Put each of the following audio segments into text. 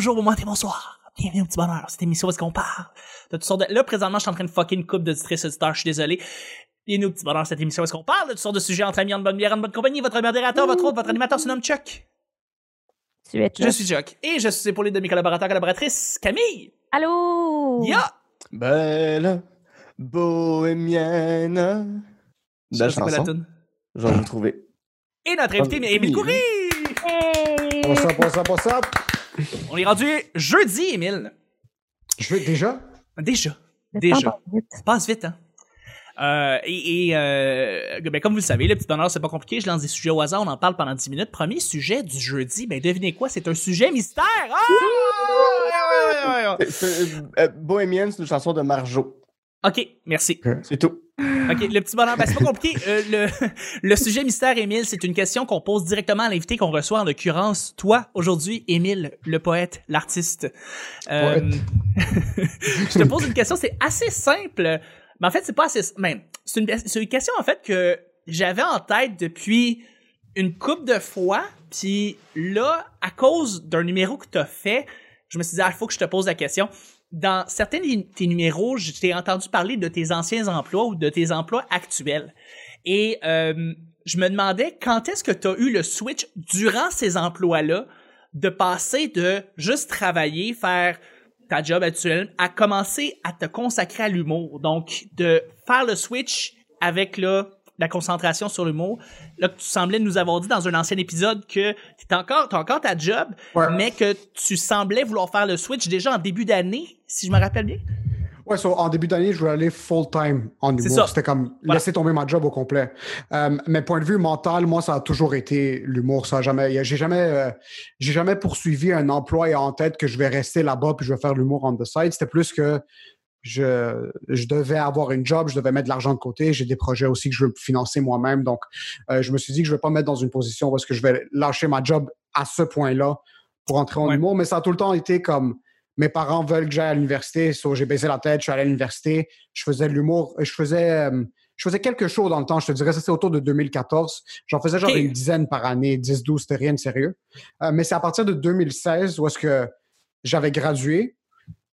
bonjour, bon matin, bonsoir. Bienvenue au petit bonheur. Cette émission où est-ce qu'on parle de toutes sortes de... Là, présentement, je suis en train de fucker une coupe de district auditeurs, je suis désolé. Bienvenue au petit bonheur, cette émission où est-ce qu'on parle de toutes sortes de sujets entre amis, en bonne bière, en bonne compagnie. Votre modérateur, votre autre, votre animateur se nomme Chuck. Tu es Je suis Chuck. Et je suis épaulé de mes collaborateurs, collaboratrices, Camille. Allô? Ya! Belle bohémienne. Je Belle chanson. Je vais vous trouver. Et notre invité, Ah, Émile. Coury. Hey! Up, what's up, what's up? On est rendu jeudi, Émile. Je vais déjà? Déjà. Déjà. temps passe vite. Ça passe vite, hein? Euh, et et, euh, ben, comme vous le savez, le petit bonheur, c'est pas compliqué. Je lance des sujets au hasard, on en parle pendant 10 minutes. Premier sujet du jeudi, ben devinez quoi? C'est un sujet mystère! Ah! Ouais. C'est- euh, bohémienne, c'est une chanson de Marjo. Ok, merci. C'est tout. Ok, le petit bonheur, ben c'est pas compliqué. Euh, le, le sujet mystère, Émile, c'est une question qu'on pose directement à l'invité qu'on reçoit, en l'occurrence, toi, aujourd'hui, Émile, le poète, l'artiste. Euh, je te pose une question, c'est assez simple, mais en fait, c'est pas assez... Ben, c'est une, c'est une question, en fait, que j'avais en tête depuis une couple de fois, puis là, à cause d'un numéro que t'as fait, je me suis dit, ah, il faut que je te pose la question. Dans certains de tes numéros, je t'ai entendu parler de tes anciens emplois ou de tes emplois actuels. Et euh, je me demandais quand est-ce que tu as eu le switch durant ces emplois-là de passer de juste travailler, faire ta job actuelle, à commencer à te consacrer à l'humour. Donc, de faire le switch avec là, la concentration sur l'humour. Là, tu semblais nous avoir dit dans un ancien épisode que tu encore, t'as encore ta job, Ouais. mais que tu semblais vouloir faire le switch déjà en début d'année, si je me rappelle bien. Ouais, so, en début d'année, je voulais aller full-time en humour. C'était comme Voilà. laisser tomber ma job au complet. Euh, mais point de vue mental, moi, ça a toujours été l'humour. Ça a jamais, j'ai jamais, euh, j'ai jamais poursuivi un emploi en tête que je vais rester là-bas puis je vais faire l'humour on the side. C'était plus que je, je devais avoir une job, je devais mettre de l'argent de côté. J'ai des projets aussi que je veux financer moi-même. Donc, euh, je me suis dit que je ne vais pas me mettre dans une position où est-ce que je vais lâcher ma job à ce point-là pour entrer en Ouais. humour. Mais ça a tout le temps été comme mes parents veulent que j'aille à l'université. So, j'ai baissé la tête, je suis allé à l'université. Je faisais de l'humour. Je faisais, euh, je faisais quelques shows dans le temps. Je te dirais, ça c'est autour de 2014. J'en faisais genre une dizaine par année, 10, 12, c'était rien de sérieux. Euh, mais c'est à partir de 2016 où est-ce que j'avais gradué.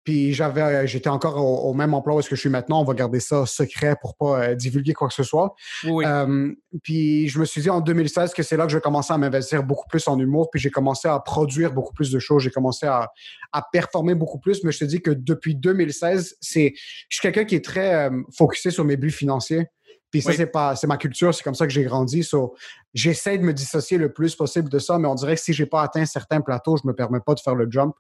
Puis j'avais, j'étais encore au, au même emploi où est-ce que je suis maintenant. On va garder ça secret pour pas euh, divulguer quoi que ce soit. Oui. Euh, puis je me suis dit en 2016 que c'est là que je vais commencer à m'investir beaucoup plus en humour. Puis j'ai commencé à produire beaucoup plus de choses. J'ai commencé à, à performer beaucoup plus. Mais je te dis que depuis 2016, c'est, je suis quelqu'un qui est très euh, focusé sur mes buts financiers. Puis ça, Oui. c'est pas, c'est ma culture, c'est comme ça que j'ai grandi. So, j'essaie de me dissocier le plus possible de ça, mais on dirait que si j'ai pas atteint certains plateaux, je me permets pas de faire le jump.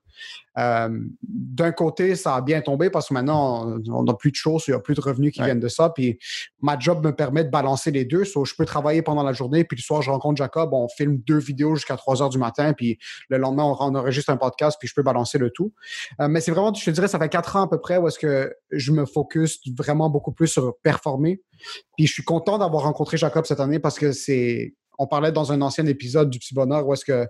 Euh, d'un côté, ça a bien tombé parce que maintenant, on- n'a plus de choses, il n'y a plus de revenus qui Ouais. viennent de ça. Puis ma job me permet de balancer les deux. So, je peux travailler pendant la journée, puis le soir, je rencontre Jacob, on filme deux vidéos jusqu'à 3 heures du matin, puis le lendemain, on, on enregistre un podcast, puis je peux balancer le tout. Euh, mais c'est vraiment, je te dirais, ça fait quatre ans à peu près où est-ce que je me focus vraiment beaucoup plus sur performer. Puis je suis content d'avoir rencontré Jacob cette année parce que c'est. On parlait dans un ancien épisode du Petit Bonheur où est-ce que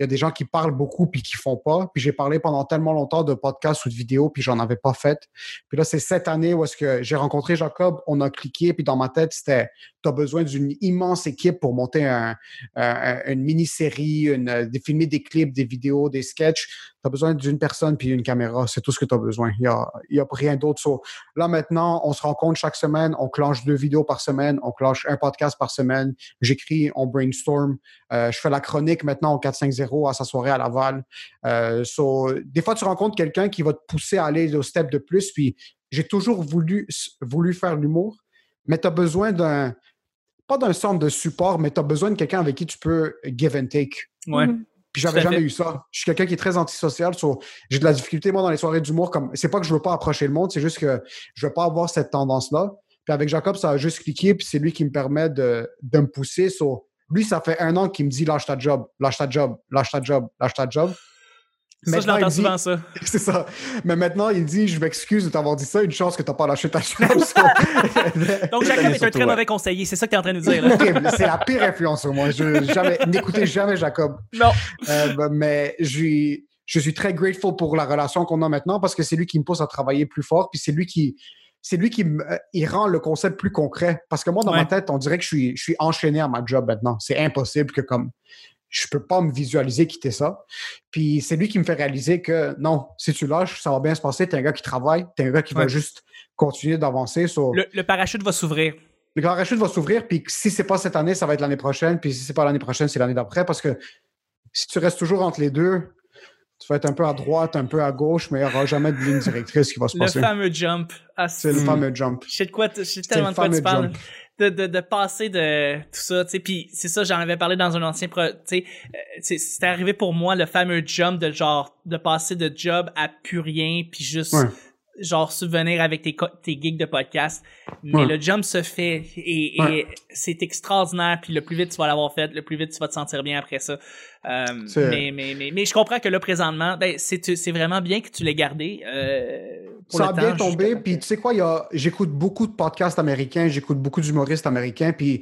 il y a des gens qui parlent beaucoup puis qui font pas. Puis j'ai parlé pendant tellement longtemps de podcasts ou de vidéos puis j'en avais pas fait. Puis là, c'est cette année où est-ce que j'ai rencontré Jacob, on a cliqué puis dans ma tête, c'était tu as besoin d'une immense équipe pour monter un, un- une mini-série, une, filmer des clips, des vidéos, des sketchs. Tu as besoin d'une personne puis une caméra. C'est tout ce que tu as besoin. Il y a, y a rien d'autre. So, là, maintenant, on se rencontre chaque semaine. On clenche deux vidéos par semaine. On clenche un podcast par semaine. J'écris, on brainstorm. Euh, je fais la chronique maintenant au 450 à sa soirée à Laval. Euh, so, des fois, tu rencontres quelqu'un qui va te pousser à aller au step de plus. Puis j'ai toujours voulu, voulu faire l'humour, mais tu as besoin d'un, pas d'un centre de support, mais tu as besoin de quelqu'un avec qui tu peux give and take. ouais. Mhm. Puis j'avais jamais fait. eu ça. Je suis quelqu'un qui est très antisocial. so, j'ai de la difficulté, moi, dans les soirées d'humour. Comme, c'est pas que je veux pas approcher le monde, c'est juste que je veux pas avoir cette tendance-là. Puis avec Jacob, ça a juste cliqué, puis c'est lui qui me permet de, de me pousser. So, lui, ça fait un an qu'il me dit lâche ta job, lâche ta job, lâche ta job, lâche ta job. Ça, je l'entends il dit- souvent, ça. C'est ça. Mais maintenant, il dit Je m'excuse de t'avoir dit ça, une chance que t'as pas lâché ta. So- Donc, Jacob est un très mauvais conseiller. C'est ça que tu es en train de nous dire. C'est la pire influence sur moi. Je, jamais, n'écoutez jamais Jacob. Non. Euh, ben, mais je suis, je suis très grateful pour la relation qu'on a maintenant parce que c'est lui qui me pousse à travailler plus fort, puis c'est lui qui, c'est lui qui me, euh, il rend le concept plus concret. Parce que moi, dans Ouais. ma tête, on dirait que je suis, je suis enchaîné à ma job maintenant. C'est impossible que comme je peux pas me visualiser quitter ça. Puis c'est lui qui me fait réaliser que non, si tu lâches, ça va bien se passer. T'es un gars qui travaille, t'es un gars qui va juste continuer d'avancer. So, Le, le parachute va s'ouvrir. le parachute va s'ouvrir, puis si c'est pas cette année, ça va être l'année prochaine, puis si c'est pas l'année prochaine, c'est l'année d'après, parce que si tu restes toujours entre les deux, tu vas être un peu à droite, un peu à gauche, mais il n'y aura jamais de ligne directrice qui va se Le passer. fameux jump. Ah, C'est le fameux jump. Je sais de quoi, je sais C'est tellement le de quoi tu parles. jump. De, de, de passer de tout ça, tu sais, puis c'est ça, j'en avais parlé dans un ancien pro, tu sais, euh, c'est- arrivé pour moi le fameux jump de genre, de passer de job à plus rien, puis juste, Ouais. Genre, subvenir avec tes, tes gigs de podcast. Mais Ouais. le jump se fait et, et Ouais. c'est extraordinaire, puis le plus vite tu vas l'avoir fait, le plus vite tu vas te sentir bien après ça. Euh, mais, mais, mais, mais je comprends que là, présentement, ben, c'est vraiment bien que tu l'aies gardé. Euh, pour Ça le a bien tombé, puis tu sais quoi, j'écoute beaucoup de podcasts américains, j'écoute beaucoup d'humoristes américains, puis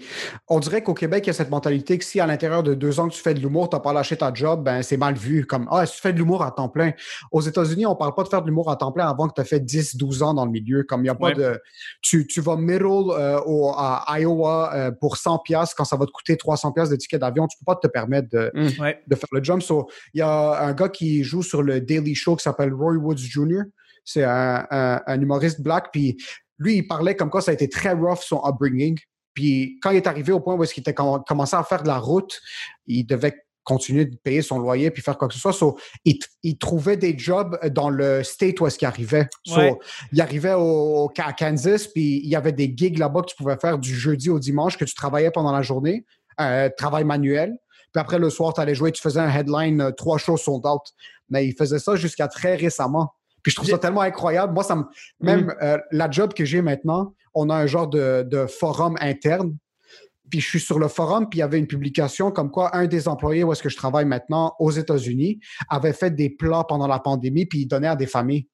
on dirait qu'au Québec, il y a cette mentalité que si à l'intérieur de deux ans que tu fais de l'humour, tu n'as pas lâché ta job, ben c'est mal vu. Comme, ah, si tu fais de l'humour à temps plein. Aux États-Unis, on parle pas de faire de l'humour à temps plein avant que tu aies fait 10, 12 ans dans le milieu. Comme il n'y a pas Ouais. de. Tu, tu vas middle euh, au, à Iowa euh, pour 100$ piastres, quand ça va te coûter 300$ piastres de ticket d'avion, tu peux pas te permettre de, Ouais. de faire le jump. So, il y a un gars qui joue sur le Daily Show qui s'appelle Roy Woods Jr. C'est un, un- un humoriste black. Puis lui, il parlait comme quoi ça a été très rough son upbringing. Puis quand il est arrivé au point où est-ce qu'il était com- commencé à faire de la route, il devait continuer de payer son loyer puis faire quoi que ce soit. So, il, trouvait des jobs dans le state où est-ce qu'il arrivait. So, Ouais. il arrivait au, à Kansas, puis il y avait des gigs là-bas que tu pouvais faire du jeudi au dimanche, que tu travaillais pendant la journée, euh, travail manuel. Puis après, le soir, tu allais jouer, tu faisais un headline, euh, trois shows sold out. Mais il faisait ça jusqu'à très récemment. Puis je trouve ça tellement incroyable. Moi, ça me... même euh, la job que j'ai maintenant, on a un genre de, de forum interne. Puis je suis sur le forum, puis il y avait une publication comme quoi un des employés où est-ce que je travaille maintenant aux États-Unis avait fait des plats pendant la pandémie, puis il donnait à des familles.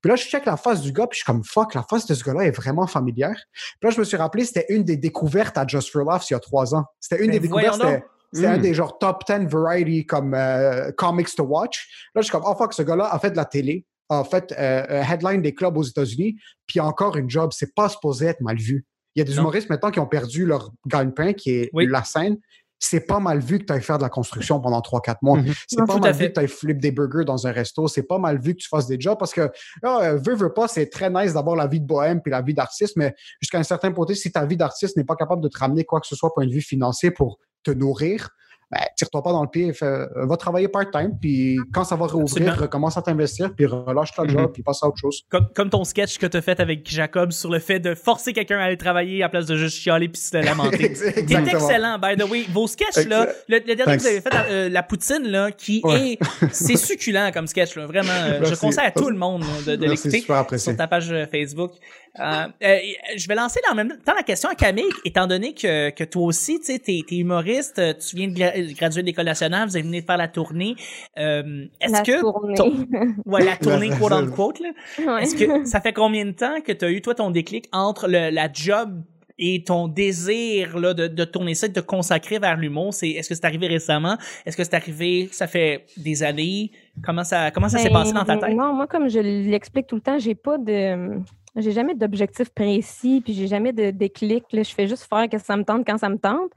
Puis là, je check la face du gars, puis je suis comme fuck, la face de ce gars-là est vraiment familière. Puis là, je me suis rappelé, c'était une des découvertes à Just for Laughs il y a trois ans. C'était une Ben, des découvertes, c'était c'était un Mm. des genre top 10 variety comme euh, comics to watch. Là, je suis comme, oh fuck, ce gars-là a fait de la télé, a fait euh, headline des clubs aux États-Unis, puis encore une job. C'est pas supposé être mal vu. Il y a des Non. humoristes maintenant qui ont perdu leur gagne-pain, qui est Oui. la scène. C'est pas mal vu que tu ailles faire de la construction pendant 3-4 mois. Mhm. C'est pas mal vu que tu ailles flip des burgers dans un resto. C'est pas mal vu que tu fasses des jobs parce que, là, euh, veux, veux pas, c'est très nice d'avoir la vie de bohème puis la vie d'artiste, mais jusqu'à un certain point, si ta vie d'artiste n'est pas capable de te ramener quoi que ce soit point de vue financier pour te nourrir, ben, tire-toi pas dans le pied, fais- euh, va travailler part-time, puis quand ça va Absolument. recommence à t'investir, puis relâche ta job, Mhm. puis passe à autre chose. Comme, comme ton sketch que t'as fait avec Jacob sur le fait de forcer quelqu'un à aller travailler à place de juste chialer puis se lamenter. T'es excellent, by the way. Vos sketchs, là, le, le dernier que vous avez fait, euh, la poutine, là, qui Ouais. est, c'est succulent comme sketch, là, vraiment. euh, je conseille à tout le monde là, de, de l'écouter sur ta page euh, Facebook. Euh, euh, je vais lancer en même temps la question à Camille, étant donné que, que toi aussi, tu sais, t'es, t'es humoriste, euh, tu viens de gra- graduer de l'école nationale, vous avez venu de faire la tournée. Euh, est-ce La que tournée. ton- ouais, la tournée La- quote unquote, là. Ouais. Est-ce que ça fait combien de temps que tu as eu, toi, ton déclic entre le, la job et ton désir là, de, de tourner ça, de te consacrer vers l'humour? C'est, est-ce que c'est arrivé récemment? Est-ce que c'est arrivé, ça fait des années? Comment ça, comment ça s'est Ben, passé dans ta tête? Non, moi, comme je l'explique tout le temps, j'ai pas de. J'ai jamais d'objectif précis, puis j'ai jamais de déclic. Je fais juste faire que ça me tente quand ça me tente.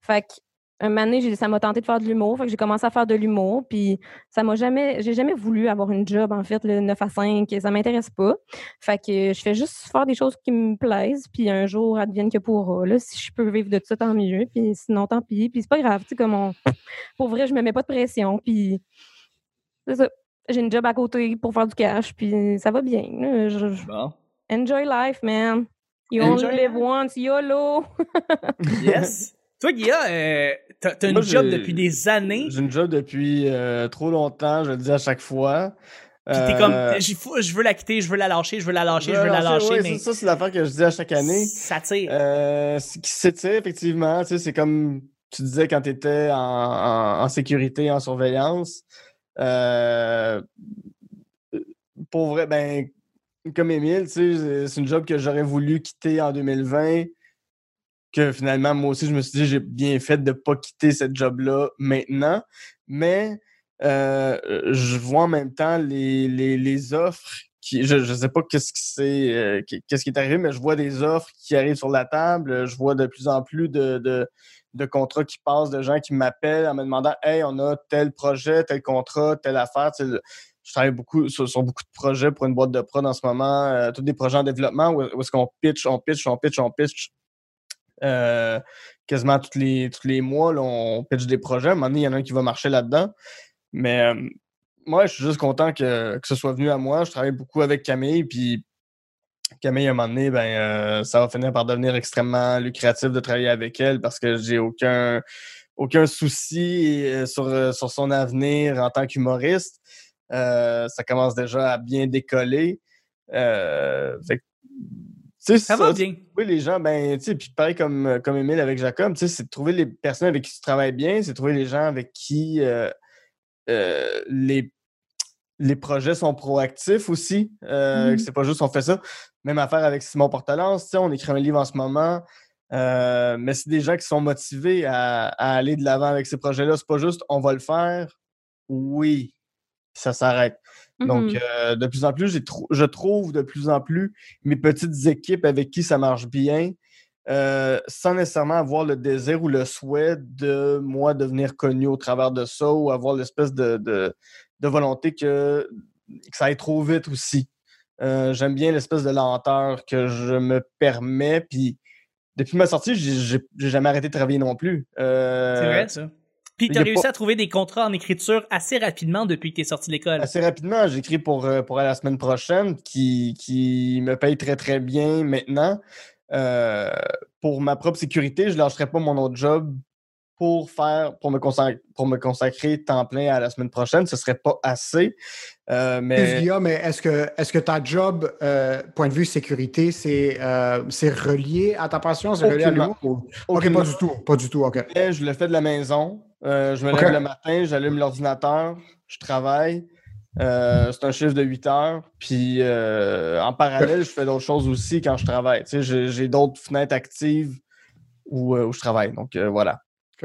Fait que un moment donné, ça m'a tenté de faire de l'humour. Fait que j'ai commencé à faire de l'humour. Puis ça m'a jamais. J'ai jamais voulu avoir une job, en fait, le 9 à 5. Ça m'intéresse pas. Fait que je fais juste faire des choses qui me plaisent. Puis un jour, advienne que pourra. Là, si je peux vivre de ça, tant mieux. Puis sinon, tant pis. Puis c'est pas grave. Tu sais, comme on... Pour vrai, je me mets pas de pression. Puis c'est ça. J'ai une job à côté pour faire du cash. Puis ça va bien. je- Bon. Enjoy life, man. You Enjoy only live life. once, YOLO. Yes. toi, Guilla, euh, t'as, t'as une Moi, job depuis des années. J'ai une job depuis euh, trop longtemps, je le dis à chaque fois. Puis t'es Euh, comme, j'y fous- je veux la quitter, je veux la lâcher, je veux la lâcher, je veux la lâcher, ouais, mais ça, ça, c'est l'affaire que je dis à chaque année. ça tire. Euh, qui s'étire, effectivement, tu sais, c'est comme tu disais quand tu étais en, en- en sécurité, en surveillance. Euh, pour vrai, ben, comme Émile, c'est- une job que j'aurais voulu quitter en 2020. Que finalement, moi aussi, je me suis dit, j'ai bien fait de ne pas quitter cette job-là maintenant. Mais euh, je vois en même temps les, les, offres qui, je ne sais pas qu'est-ce qui, c'est, qu'est-ce qui est arrivé, mais je vois des offres qui arrivent sur la table. Je vois de plus en plus de, de, de contrats qui passent, de gens qui m'appellent en me demandant Hey, on a tel projet, tel contrat, telle affaire. Je travaille beaucoup sur, beaucoup de projets pour une boîte de prod en ce moment, tous des projets en développement où, est-ce qu'on pitch, on pitch, on pitch, on pitch. quasiment tous les, tous les mois, on pitch des projets. À un moment donné, il y en a un qui va marcher là-dedans. Mais moi, je suis juste content que, que, ce soit venu à moi. Je travaille beaucoup avec Camille, puis Camille, à un moment donné, ben, euh, ça va finir par devenir extrêmement lucratif de travailler avec elle parce que j'ai aucun, aucun souci euh, sur, euh, sur son avenir en tant qu'humoriste. Ça commence déjà à bien décoller. ça, va bien. Oui, les gens, ben, tu sais, puis pareil comme, comme Émile avec Jacob, c'est de trouver les personnes avec qui tu travailles bien, c'est de trouver les gens avec qui les les projets sont proactifs aussi. Euh, mmh c'est pas juste on fait ça. Même affaire avec Simon Portalance, on écrit un livre en ce moment. Euh, mais c'est des gens qui sont motivés à, aller de l'avant avec ces projets-là. C'est pas juste on va le faire. Oui, ça s'arrête. Donc, mmh euh, de plus en plus, je trouve de plus en plus mes petites équipes avec qui ça marche bien, sans nécessairement avoir le désir ou le souhait de moi devenir connu au travers de ça ou avoir l'espèce de de volonté que, ça aille trop vite aussi. Euh, j'aime bien l'espèce de lenteur que je me permets. Puis depuis ma sortie, j'ai jamais arrêté de travailler non plus. Euh, c'est vrai, ça. Puis tu as réussi à trouver des contrats en écriture assez rapidement depuis que tu es sorti de l'école. Assez rapidement. J'écris pour, euh, pour la semaine prochaine qui, qui me paye très très bien maintenant. pour ma propre sécurité, je ne lâcherai pas mon autre job pour faire pour me consacrer pour me consacrer temps plein à la semaine prochaine, ce serait pas assez. Euh, mais mais est-ce que est-ce que ta job, euh, point de vue sécurité, c'est euh, c'est relié à ta passion, c'est relié à l'humour? Ok, pas du tout, pas du tout, ok. je le fais de la maison. je me lève le matin, j'allume l'ordinateur, je travaille. c'est un chiffre de 8 heures. Puis en parallèle, je fais d'autres choses aussi quand je travaille. Tu sais, j'ai d'autres fenêtres actives où, où, je travaille. Donc voilà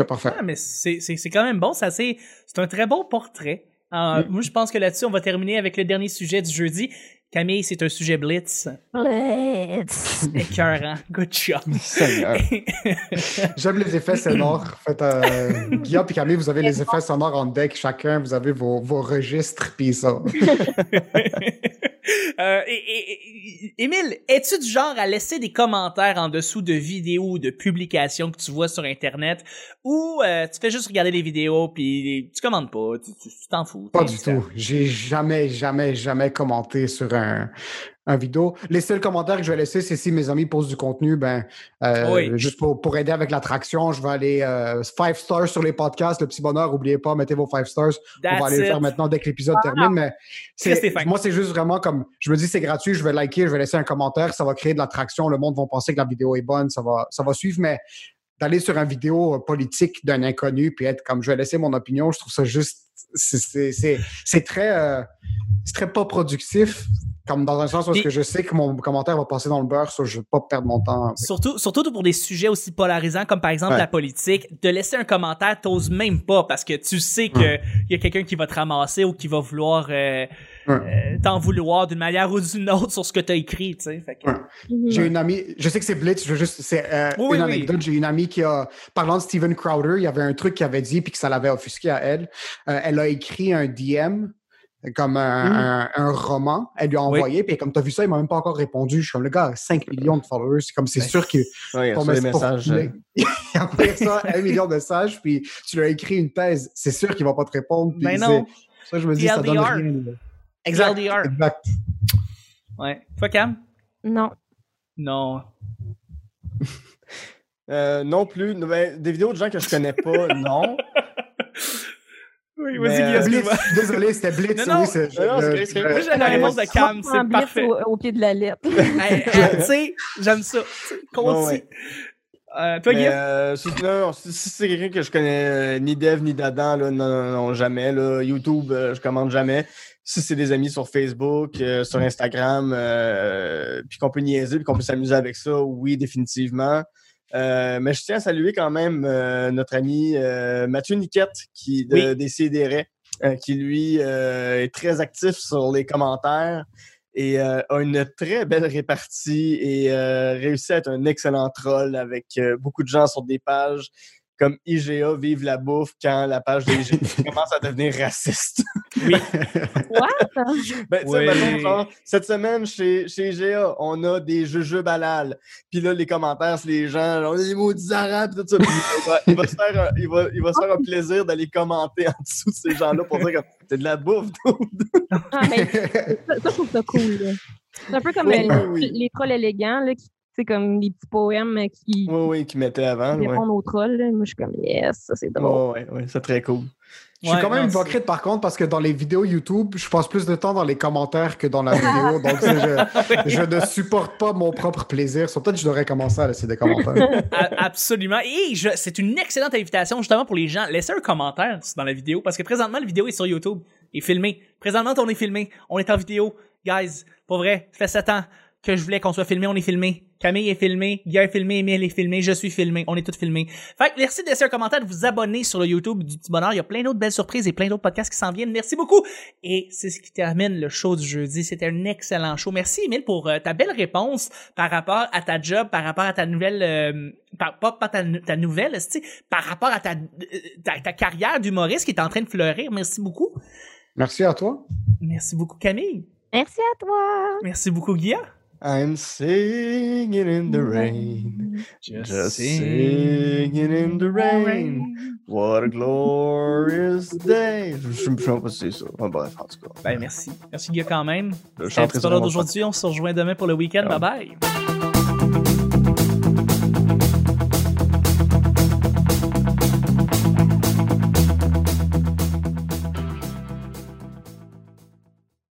parfait. mais c'est quand même bon. C'est un très bon portrait. Euh, moi, je pense que là-dessus, on va terminer avec le dernier sujet du jeudi. Camille, c'est un sujet blitz. Blitz. Écœurant. Good job. J'aime les effets sonores. En fait, euh, Guillaume et Camille, vous avez les effets sonores en deck. Chacun, vous avez vos, vos registres, puis ça. Euh, et, Émile, es-tu du genre à laisser des commentaires en dessous de vidéos ou de publications que tu vois sur Internet? Ou euh, tu fais juste regarder les vidéos puis tu commandes pas, tu t'en fous? Pas du tout. J'ai jamais, jamais, jamais commenté sur un, un vidéo. Les seuls commentaires que je vais laisser, c'est si mes amis posent du contenu, ben, euh, juste pour, pour, aider avec l'attraction, je vais aller euh, five stars sur les podcasts, le petit bonheur, oubliez pas, mettez vos five stars. on va aller le faire maintenant dès que l'épisode termine. Mais moi, c'est juste vraiment comme, je me dis, c'est gratuit, je vais liker, je vais laisser un commentaire, ça va créer de l'attraction, le monde va penser que la vidéo est bonne, ça va, ça va suivre, mais d'aller sur une vidéo politique d'un inconnu puis être comme je vais laisser mon opinion, je trouve ça juste c'est très euh, très pas productif comme dans un sens où que je sais que mon commentaire va passer dans le beurre, so je ne veux pas perdre mon temps. Surtout, surtout pour des sujets aussi polarisants comme par exemple la politique, de laisser un commentaire, t'oses même pas parce que tu sais qu'il y a quelqu'un qui va te ramasser ou qui va vouloir euh, euh, t'en vouloir d'une manière ou d'une autre sur ce que tu as écrit, tu sais. Mhm. J'ai une amie, je sais que c'est Blitz, je veux juste, c'est euh, une anecdote. J'ai une amie qui a, parlant de Steven Crowder, il y avait un truc qu'il avait dit puis que ça l'avait offusqué à elle. elle a écrit un DM comme un, un, roman. Elle lui a envoyé, puis comme tu as vu ça, il m'a même pas encore répondu. Je suis comme le gars, 5 millions de followers. C'est comme c'est ben, sûr ouais, il a des messages. Euh. il a envoyé ça, un million de messages, puis tu lui as écrit une thèse. C'est sûr qu'il va pas te répondre. Mais ben non. Ça, je me dis, ça donne rien. Exact. Exact. Ouais. Toi, Cam? Non. Non. euh, non plus. Ben, des vidéos de gens que je connais pas, non. Oui, vas-y, Blitz. Désolé, c'était Blitz. Non, non, c'est Moi, j'ai la réponse de Cam, c'est parfait. Au, pied de la lettre. tu sais, j'aime ça. Continue. Euh, toi, Guillaume? Euh, si, c'est quelqu'un que je connais euh, ni Dev ni Dadan, là, non, non, non, jamais. Là. YouTube, euh, je commande jamais. Si c'est des amis sur Facebook, sur Instagram, puis qu'on peut niaiser, puis qu'on peut s'amuser avec ça, oui, définitivement. Euh, mais je tiens à saluer quand même euh, notre ami euh, Mathieu Niquette qui, de, des CDR, qui lui est très actif sur les commentaires et euh, a une très belle répartie et euh, réussit à être un excellent troll avec euh, beaucoup de gens sur des pages comme IGA Vive la bouffe quand la page de IGA commence à devenir raciste. Oui. What? Ben, tu sais, Oui. mettons, genre, cette semaine, chez, chez IGA, on a des jujubes halal. Puis là, les commentaires, c'est les gens, genre, les maudits arabes, tout ça. Puis il, va, il va se faire un, il va, il va se faire un plaisir d'aller commenter en dessous de ces gens-là pour dire comme, c'est de la bouffe. Ah, mais ça, ça, je trouve ça cool. là. C'est un peu comme Oui, oui, oui. les trolls élégants, là, qui, c'est comme des petits poèmes qui Oui, oui, qui mettait avant. Ouais. répondent aux trolls. là. Moi, je suis comme, yes, ça, c'est drôle. Ouais, ouais, ouais, c'est très cool. Je suis Ouais, quand même hypocrite par contre parce que dans les vidéos YouTube, je passe plus de temps dans les commentaires que dans la vidéo. donc, je, je ne supporte pas mon propre plaisir. Sur peut-être que je devrais commencer à laisser des commentaires. Absolument. Et c'est une excellente invitation justement pour les gens. Laissez un commentaire dans la vidéo parce que présentement, la vidéo est sur YouTube et filmée. Présentement, on est filmé. On est en vidéo. Guys, pour vrai, ça fait 7 ans que je voulais qu'on soit filmé. On est filmé. Camille est filmé. Guy est filmé. Emile est filmé. Je suis filmé. On est tous filmés. Fait que merci de laisser un commentaire, de vous abonner sur le YouTube du Petit Bonheur. Il y a plein d'autres belles surprises et plein d'autres podcasts qui s'en viennent. Merci beaucoup. Et c'est ce qui termine le show du jeudi. C'était un excellent show. Merci, Emile, pour euh, ta belle réponse par rapport à ta job, par rapport à ta nouvelle, euh, par- pas, pas ta, ta nouvelle, tu sais, par rapport à ta, euh, ta, ta carrière d'humoriste qui est en train de fleurir. Merci beaucoup. Merci à toi. Merci beaucoup, Camille. Merci à toi. Merci beaucoup, Guilla. I'm singing in the rain. Just singing in the rain. What a glorious day. Je je sais pas si c'est ça. Enfin, bref, en tout cas. Ben, merci. Merci, Guilla, quand même. C'était un petit d'aujourd'hui. On se rejoint demain pour le week-end. Ah. Bye bye.